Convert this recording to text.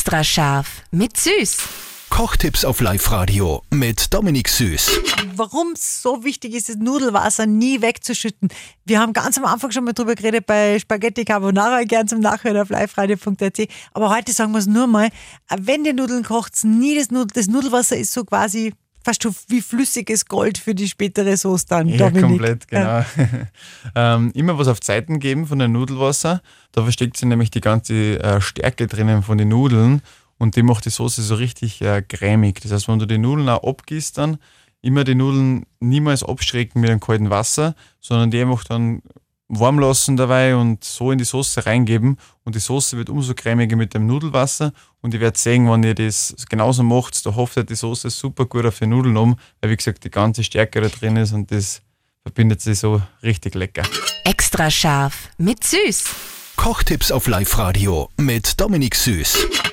Extra scharf mit Süß. Kochtipps auf Live-Radio mit Dominik Süß. warum es so wichtig ist, das Nudelwasser nie wegzuschütten. Wir haben ganz am Anfang schon mal drüber geredet bei Spaghetti Carbonara, gern zum Nachhören auf liveradio.at. Aber heute sagen wir es nur mal, wenn ihr Nudeln kocht, nie das, Nudel, das Nudelwasser ist so quasi fast schon wie flüssiges Gold für die spätere Soße dann, Ja, Dominik. komplett, genau. ähm, immer was auf Zeiten geben von dem Nudelwasser. Da versteckt sich nämlich die ganze äh, Stärke drinnen von den Nudeln und die macht die Soße so richtig äh, cremig. Das heißt, wenn du die Nudeln auch abgießt, dann immer die Nudeln niemals abschrecken mit einem kalten Wasser, sondern die einfach dann warm lassen dabei und so in die Soße reingeben. Und die Soße wird umso cremiger mit dem Nudelwasser. Und ihr werdet sehen, wenn ihr das genauso macht, da hofft die Soße super gut auf die Nudeln um, weil wie gesagt die ganze Stärke da drin ist und das verbindet sich so richtig lecker. Extra scharf mit Süß. Kochtipps auf Live-Radio mit Dominik Süß.